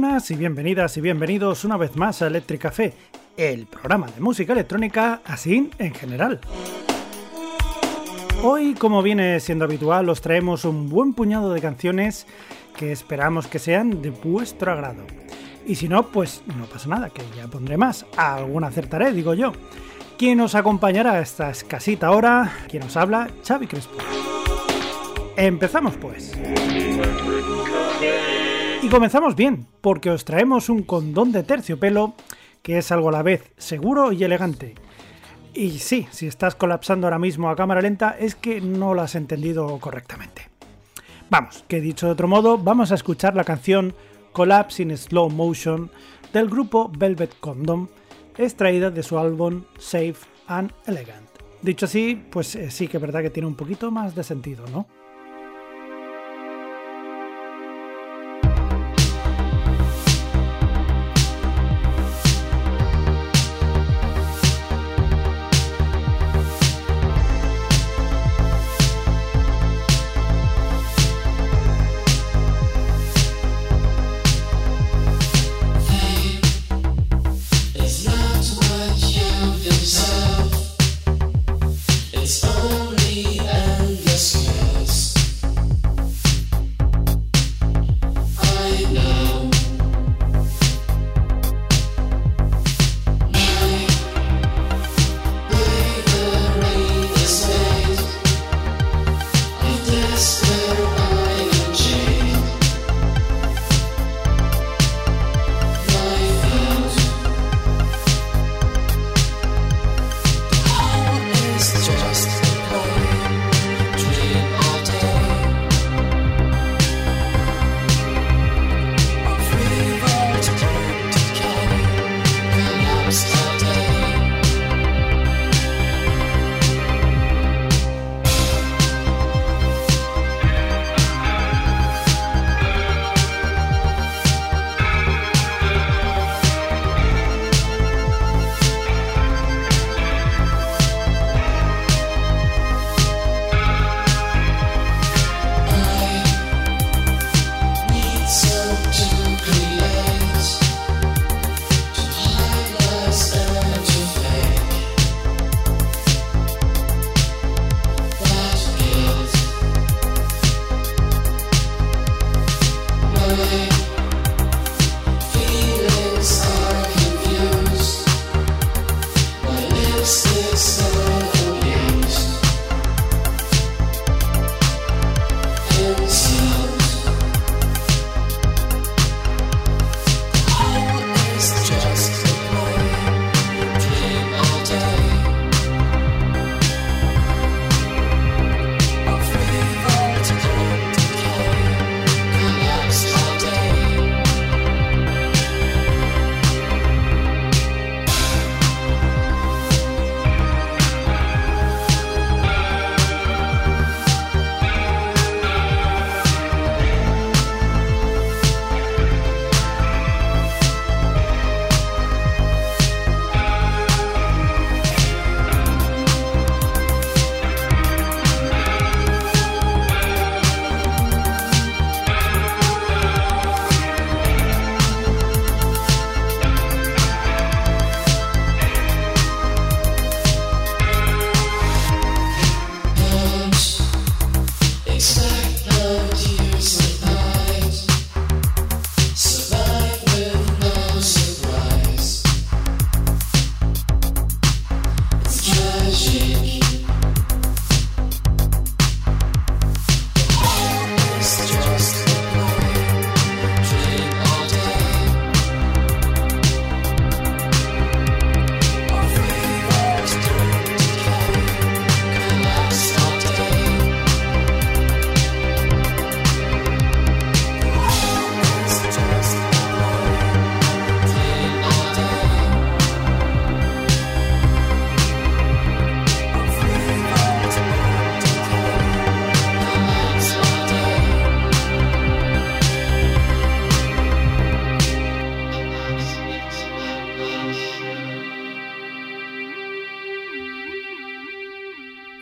Buenas y bienvenidas y bienvenidos una vez más a Electric Café, el programa de música electrónica así en general. Hoy, como viene siendo habitual, os traemos un buen puñado de canciones que esperamos que sean de vuestro agrado. Y si no, pues no pasa nada, que ya pondré más. Alguna acertaré, digo yo. Quien os acompañará a esta escasita hora, quien os habla, Xavi Crespo. Empezamos pues. Comenzamos bien, porque os traemos un condón de terciopelo que es algo a la vez seguro y elegante. Y sí, si estás colapsando ahora mismo a cámara lenta es que no lo has entendido correctamente. Vamos, que dicho de otro modo, vamos a escuchar la canción Collapse in Slow Motion del grupo Velvet Condom, extraída de su álbum Safe and Elegant. Dicho así, pues eh, sí que es verdad que tiene un poquito más de sentido, ¿no?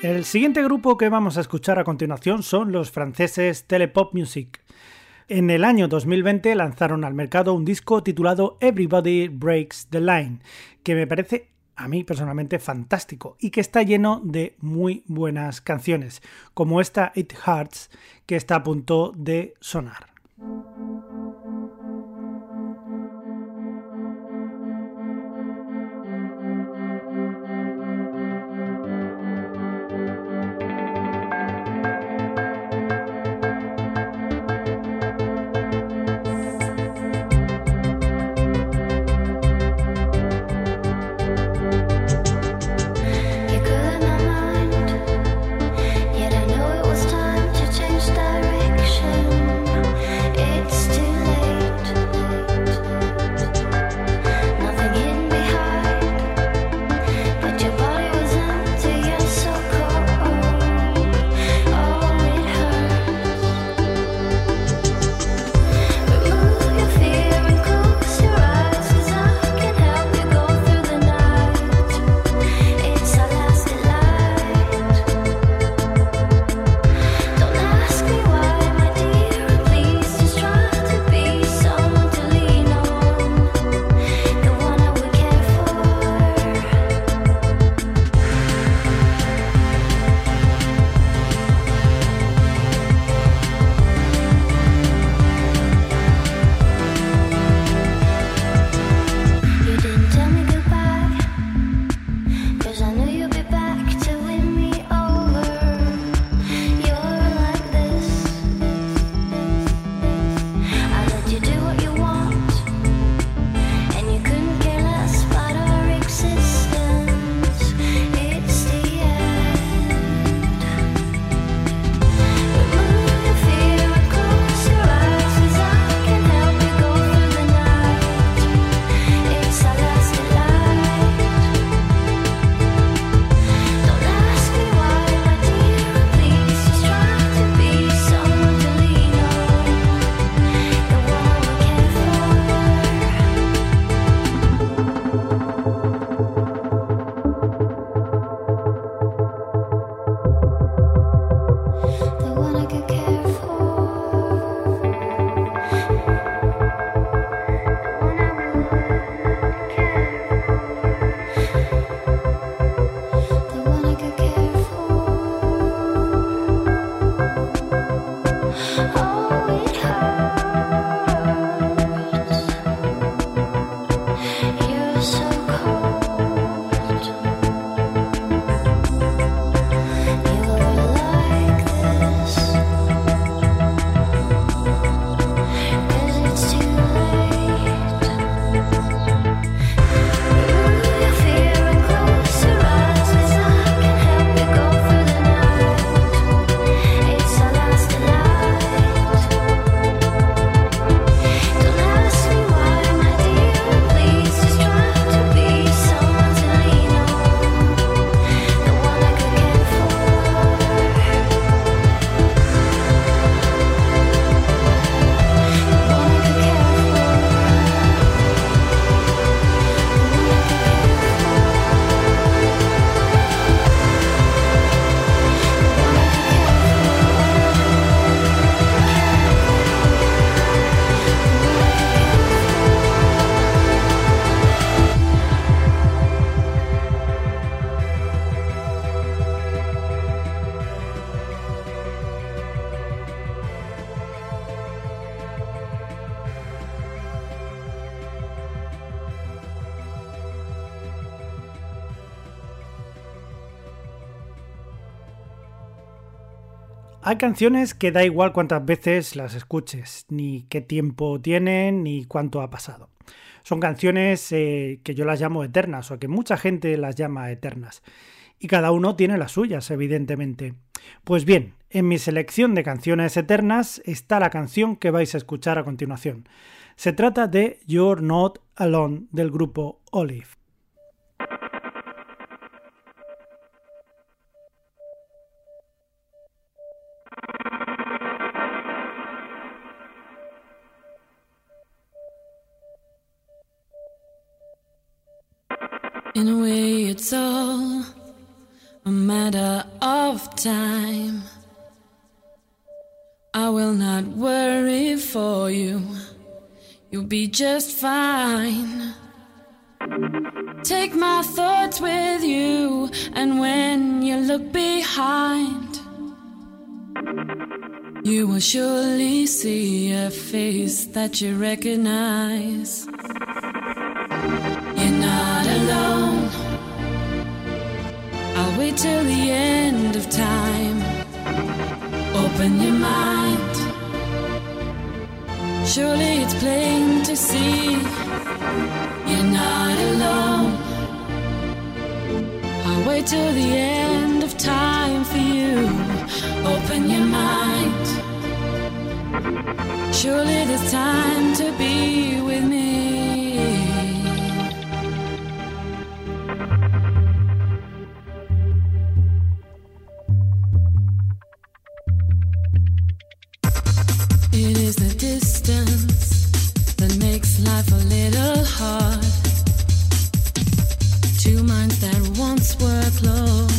El siguiente grupo que vamos a escuchar a continuación son los franceses Telepop Music, En el año 2020 lanzaron al mercado un disco titulado Everybody Breaks the Line, que me parece a mí personalmente fantástico y que está lleno de muy buenas canciones, como esta It Hearts que está a punto de sonar. Canciones que da igual cuántas veces las escuches, ni qué tiempo tienen, ni cuánto ha pasado. Son canciones eh, que yo las llamo eternas, o que mucha gente las llama eternas. Y cada uno tiene las suyas, evidentemente. Pues bien, en mi selección de canciones eternas está la canción que vais a escuchar a continuación. Se trata de You're Not Alone del grupo Olive. In a way, it's all a matter of time. I will not worry for you. You'll be just fine. Take my thoughts with you, and when you look behind, you will surely see a face that you recognize. Till the end of time. Open your mind. Surely it's plain to see you're not alone. I'll wait till the end of time for you. Open your mind. Surely there's time to be with me. Life a little hard. Two minds that once were close,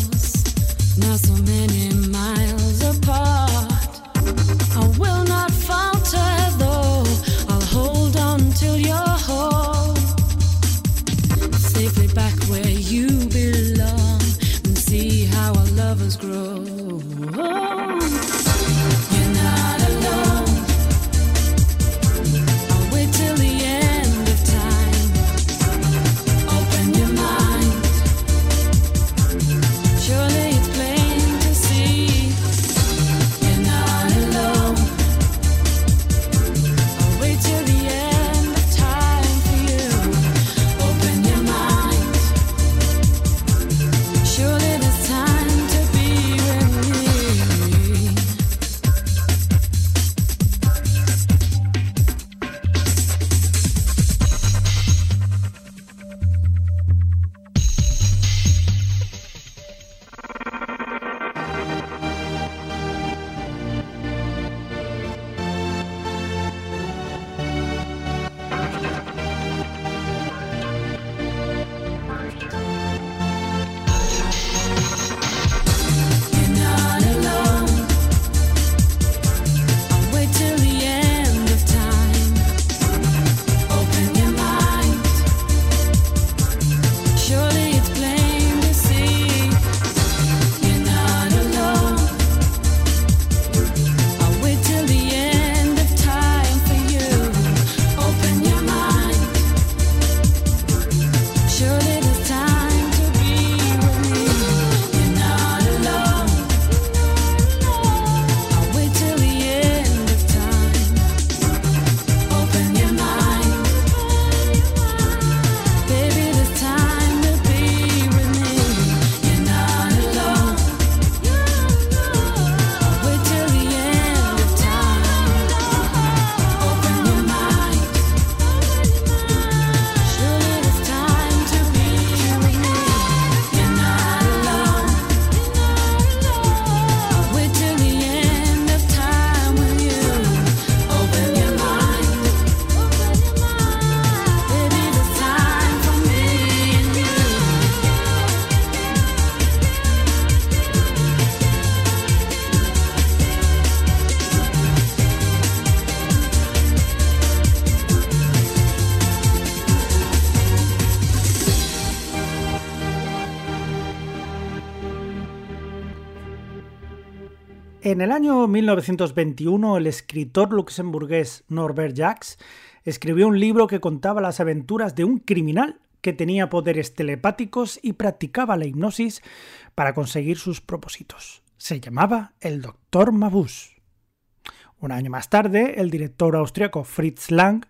En el año 1921, el escritor luxemburgués Norbert Jacques escribió un libro que contaba las aventuras de un criminal que tenía poderes telepáticos y practicaba la hipnosis para conseguir sus propósitos. Se llamaba el Doctor Mabuse. Un año más tarde, el director austriaco Fritz Lang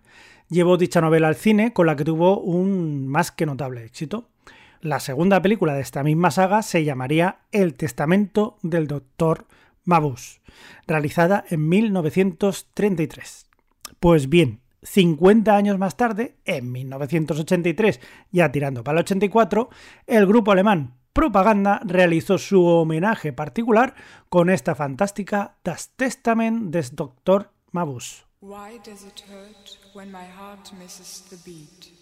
llevó dicha novela al cine con la que tuvo un más que notable éxito. La segunda película de esta misma saga se llamaría El Testamento del Doctor Mabuse, realizada en 1933. Pues bien, 50 años más tarde, en 1983, ya tirando para el 84, el grupo alemán Propaganda realizó su homenaje particular con esta fantástica Das Testament des Dr. Mabuse. Why does it hurt when my heart misses the beat?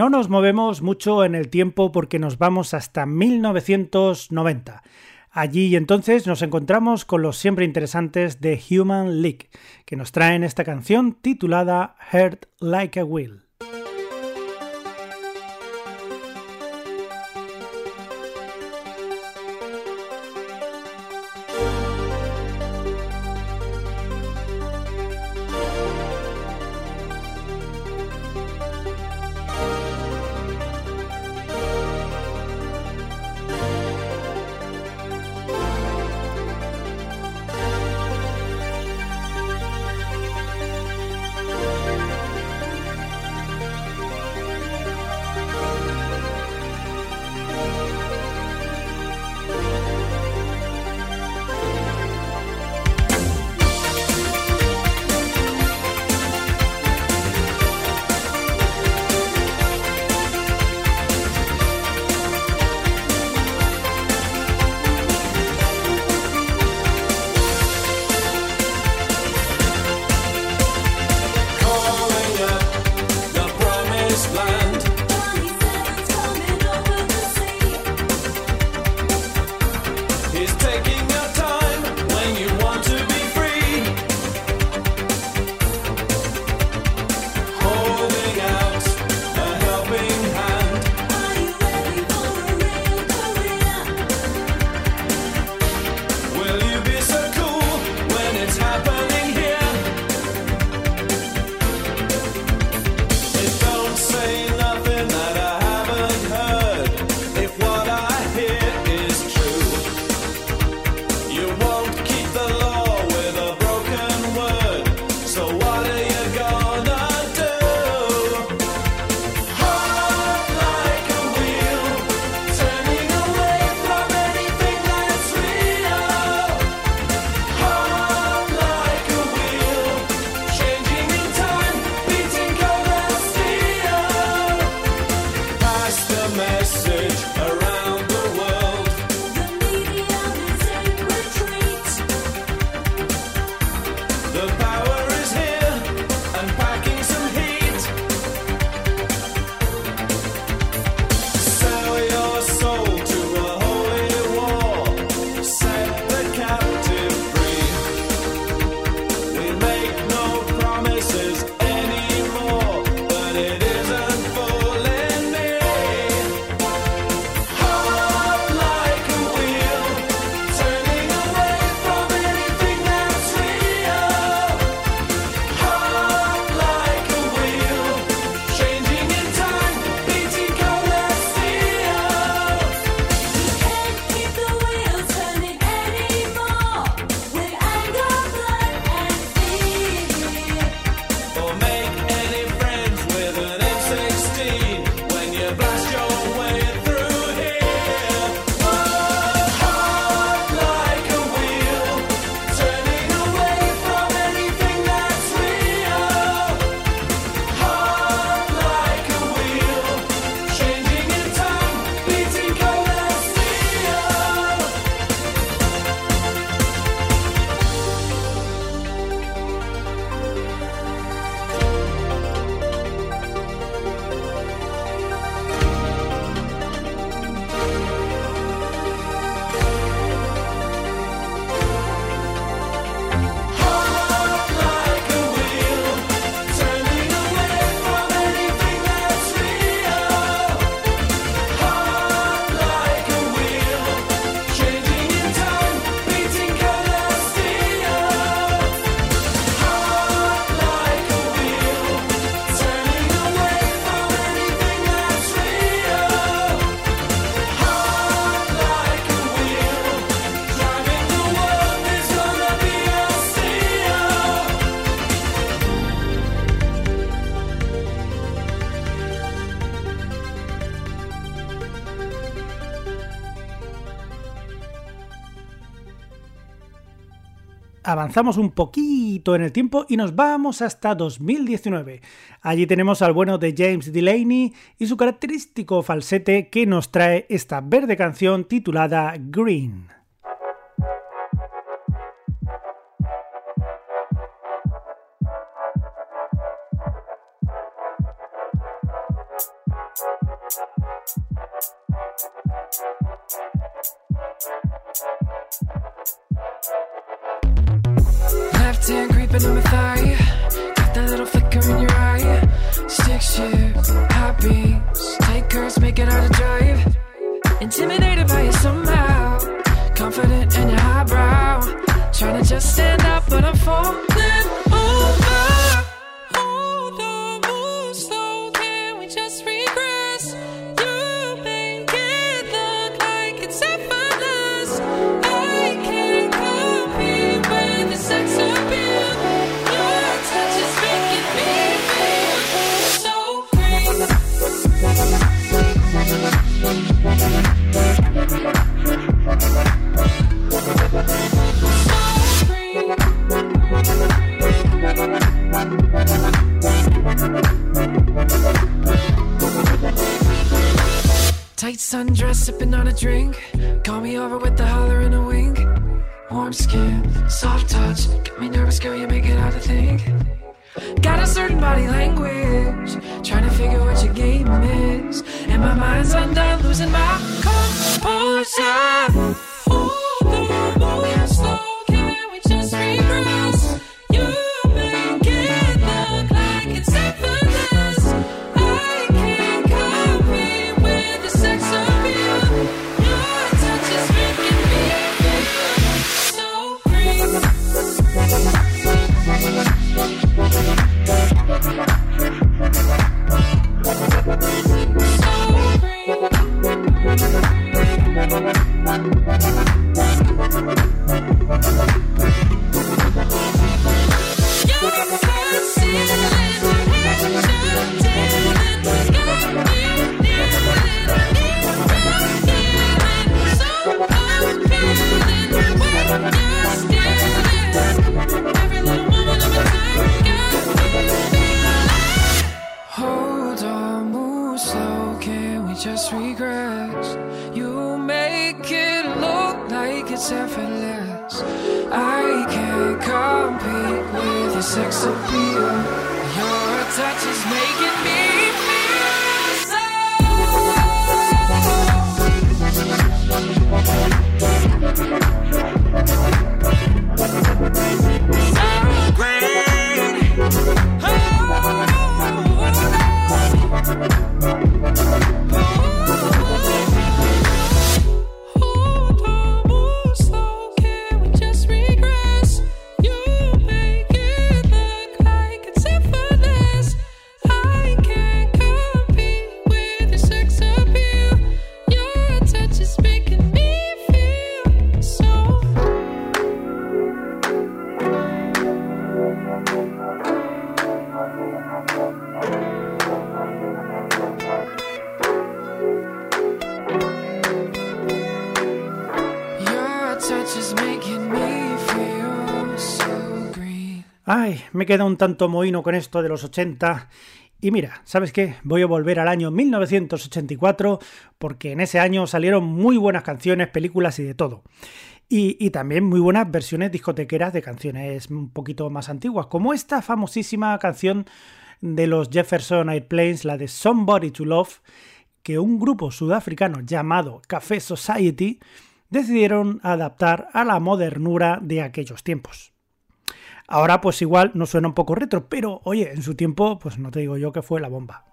no nos movemos mucho en el tiempo porque nos vamos hasta 1990. Allí entonces nos encontramos con los siempre interesantes de Human League, que nos traen esta canción titulada Heart Like a Will. Avanzamos un poquito en el tiempo y nos vamos hasta 2019. Allí tenemos al bueno de James Delaney y su característico falsete que nos trae esta verde canción titulada Green. Hand creeping in my thigh. Got that little flicker in your eye. Stick shift, hot beams. Tight curves make it hard to drive. Intimidated by you somehow. Confident in your highbrow. Trying to just stand up, but I'm falling Tight sundress, sipping on a drink. Call me over with the holler and a wink. Warm skin, soft touch. Get me nervous, girl, you make it hard to think. Got a certain body language. Trying to figure what your game is. And my mind's undone, losing my composure. Me queda un tanto mohino con esto de los 80. Y mira, ¿sabes qué? Voy a volver al año 1984 porque en ese año salieron muy buenas canciones, películas y de todo. Y, y también muy buenas versiones discotequeras de canciones un poquito más antiguas, como esta famosísima canción de los Jefferson Airplanes, la de Somebody to Love, que un grupo sudafricano llamado Café Society decidieron adaptar a la modernura de aquellos tiempos. Ahora pues igual nos suena un poco retro, pero oye, en su tiempo pues no te digo yo que fue la bomba.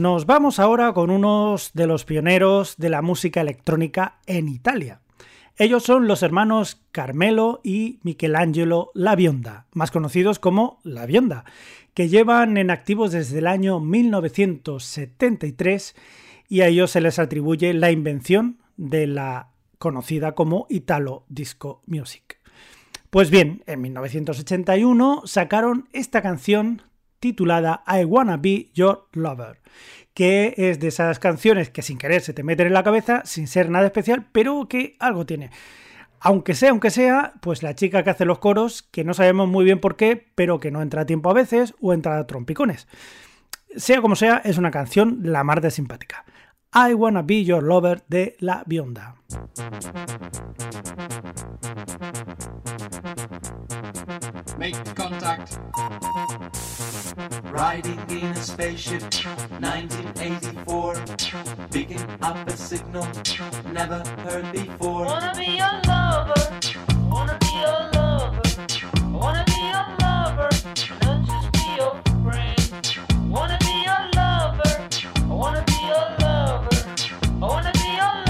Nos vamos ahora con unos de los pioneros de la música electrónica en Italia. Ellos son los hermanos Carmelo y Michelangelo La Bionda, más conocidos como La Bionda, que llevan en activos desde el año 1973 y a ellos se les atribuye la invención de la conocida como Italo Disco Music. Pues bien, en 1981 sacaron esta canción titulada I Wanna Be Your Lover, que es de esas canciones que sin querer se te meten en la cabeza, sin ser nada especial, pero que algo tiene. Aunque sea, aunque sea, pues la chica que hace los coros, que no sabemos muy bien por qué, pero que no entra a tiempo a veces o entra a trompicones. Sea como sea, es una canción la mar de simpática. I Wanna Be Your Lover de La Bionda. Riding in a spaceship, 1984. Picking up a signal, never heard before. Wanna be your lover, wanna be your lover, wanna be your lover, not just be your friend. Wanna be your lover, wanna be your lover, I wanna be your lover,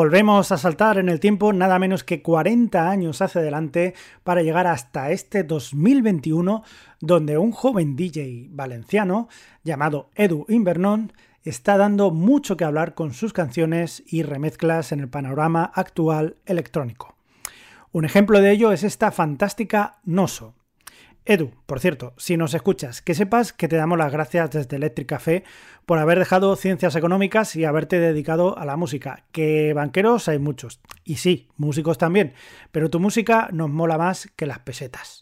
Volvemos a saltar en el tiempo nada menos que 40 años hacia adelante para llegar hasta este 2021 donde un joven DJ valenciano llamado Edu Invernon está dando mucho que hablar con sus canciones y remezclas en el panorama actual electrónico. Un ejemplo de ello es esta fantástica Noso, Edu, por cierto, si nos escuchas, que sepas que te damos las gracias desde Electric Café por haber dejado ciencias económicas y haberte dedicado a la música. Que banqueros hay muchos. Y sí, músicos también. Pero tu música nos mola más que las pesetas.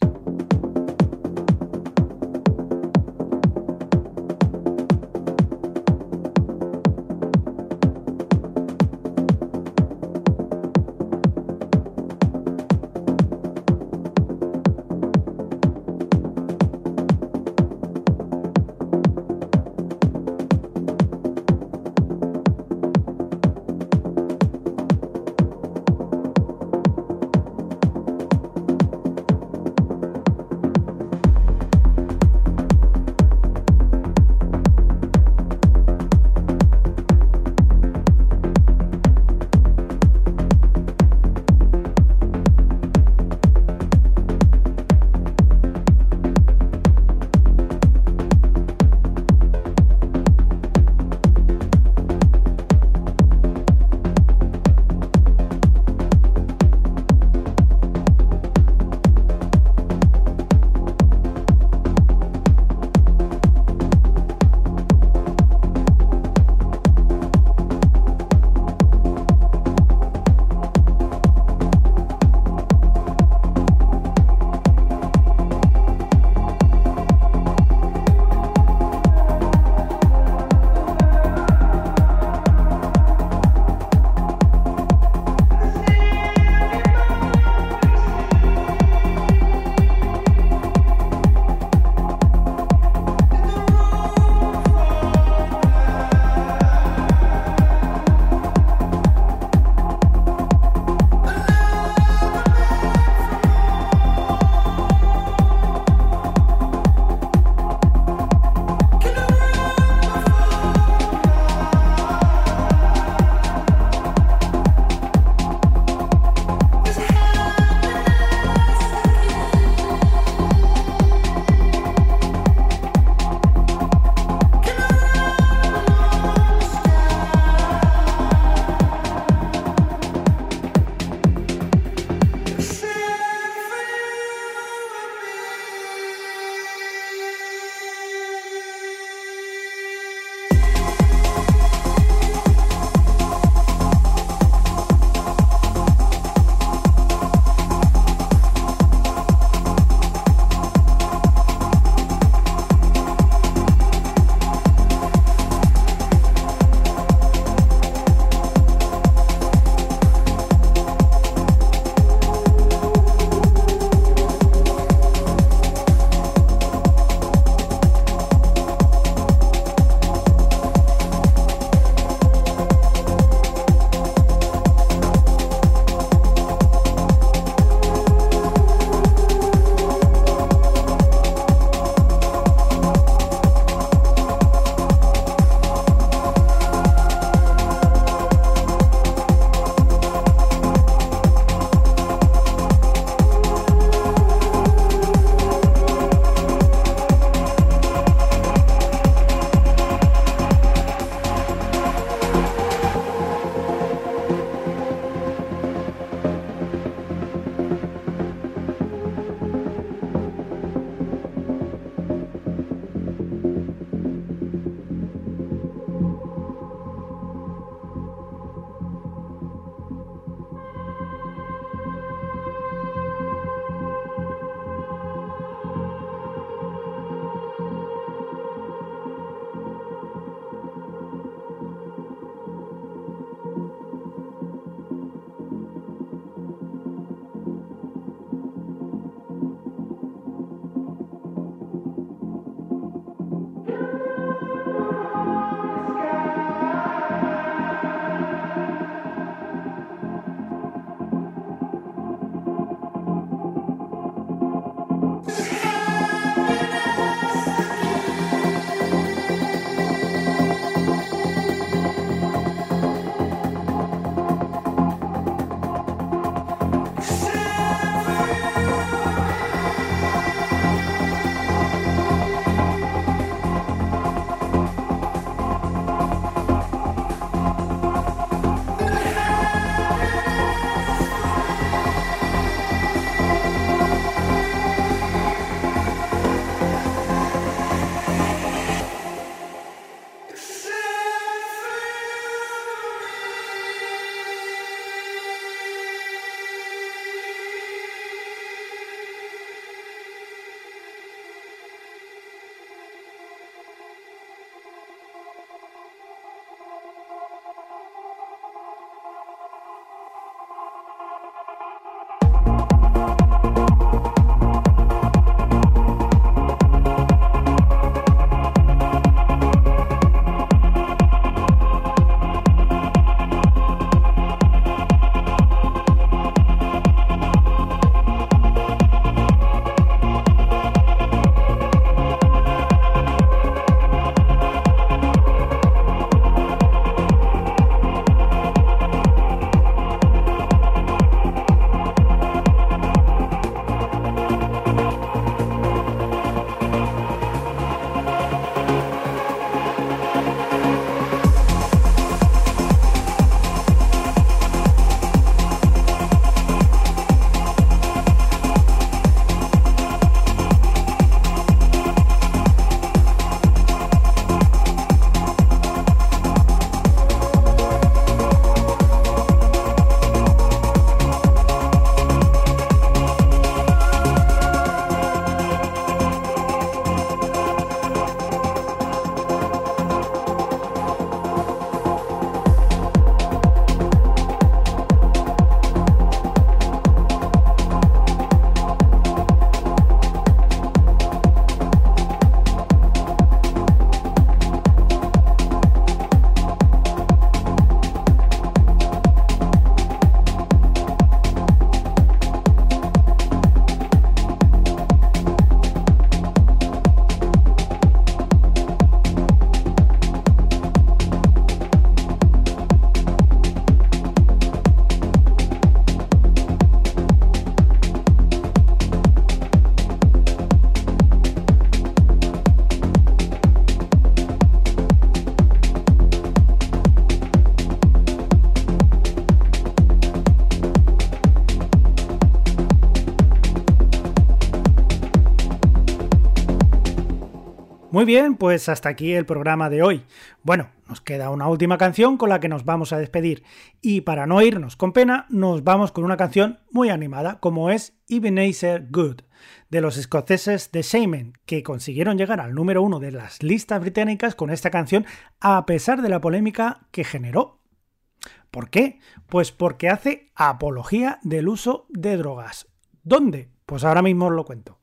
Muy bien, pues hasta aquí el programa de hoy. Bueno, nos queda una última canción con la que nos vamos a despedir. Y para no irnos con pena, nos vamos con una canción muy animada, como es Ebenezer Good, de los escoceses de Shaman, que consiguieron llegar al número uno de las listas británicas con esta canción, a pesar de la polémica que generó. ¿Por qué? Pues porque hace apología del uso de drogas. ¿Dónde? Pues ahora mismo os lo cuento.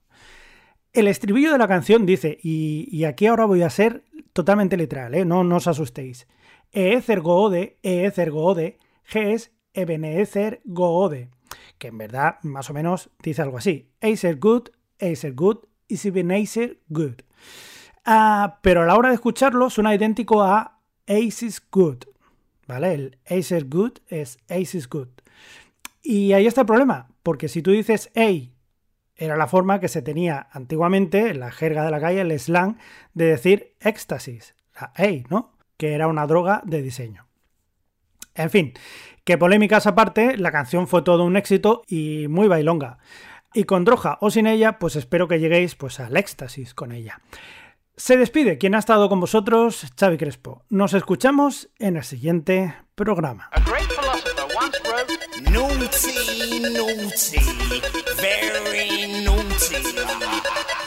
El estribillo de la canción dice, y, aquí ahora voy a ser totalmente literal, ¿eh? no, os asustéis. Eezer goode, Eezer goode, Ges Ebenezer goode. Que en verdad, más o menos, dice algo así. Acer good, Acer good, is Ebenezer good. Pero a la hora de escucharlo suena idéntico a Ace is good. ¿Vale? El Acer good es Ace is good. Y ahí está el problema, porque si tú dices A era la forma que se tenía antiguamente en la jerga de la calle, el slang, de decir éxtasis, la A, ¿no? Que era una droga de diseño. En fin, que polémicas aparte, la canción fue todo un éxito y muy bailonga. Y con droga o sin ella, pues espero que lleguéis pues al éxtasis con ella. Se despide quien ha estado con vosotros, Xavi Crespo. Nos escuchamos en el siguiente programa. bro. Naughty, naughty, very naughty.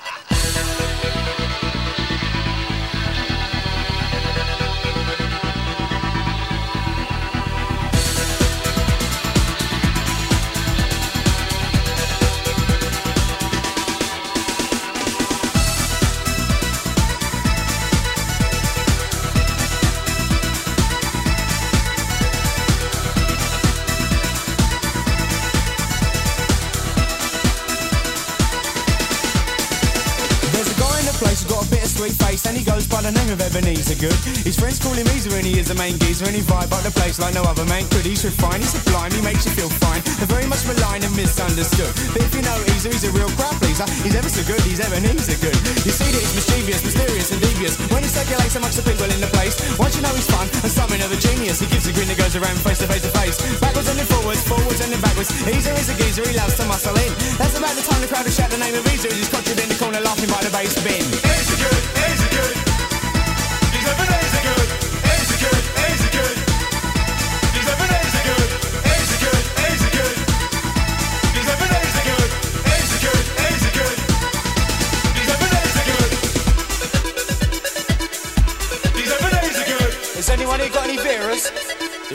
Of Ebenezer Good. His friends call him Easer and he is the main geezer and he vibe up the place like no other man could. He's refined, he's sublime, he makes you feel fine. They're very much maligned and misunderstood. But if you know Easer, he's a real crowd pleaser. He's ever so good, he's Ebenezer Good. You see that he's mischievous, mysterious and devious. When he circulates amongst the people in the place, once you know he's fun and something of a genius, he gives a grin that goes around face to face to face. Backwards and then forwards, forwards and then backwards. Easer is a geezer, he loves to muscle in. That's about the time the crowd will shout the name of Easer. He's conjured in the corner laughing by the bass bin. Easer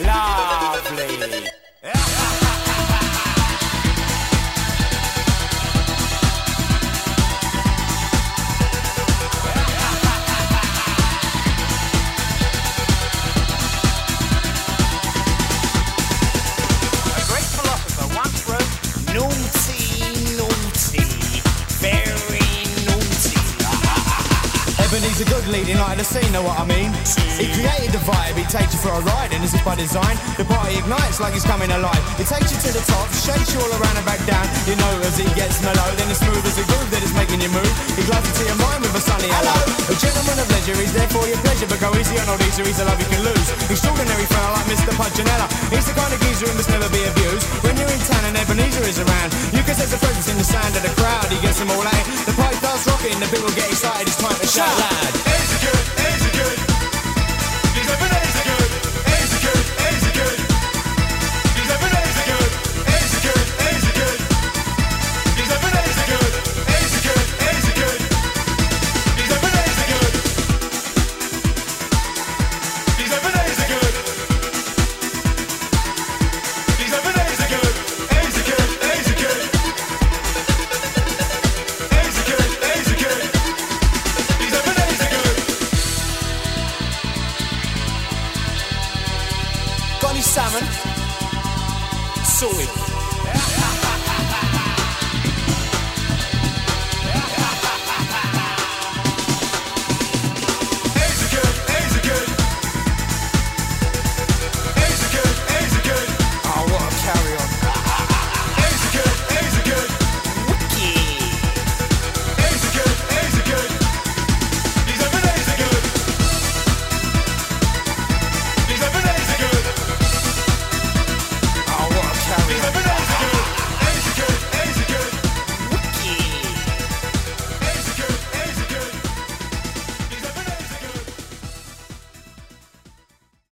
la this is by design. The party ignites like it's coming alive. It takes you to the top, shakes you all around and back down. You know as it gets mellow, then it's smooth as a groove that is making you move. He glides into your mind with a sunny hello. A gentleman of leisure, he's there for your pleasure, but go easy on old Easer, he's a love you can lose. Extraordinary fella like Mr. Punchinella. He's the kind of geezer who must never be abused. When you're in town and Ebenezer is around, you can sense the presence in the sound of the crowd. He gets them all out. The pipe starts rocking, the people get excited. It's time to shout loud.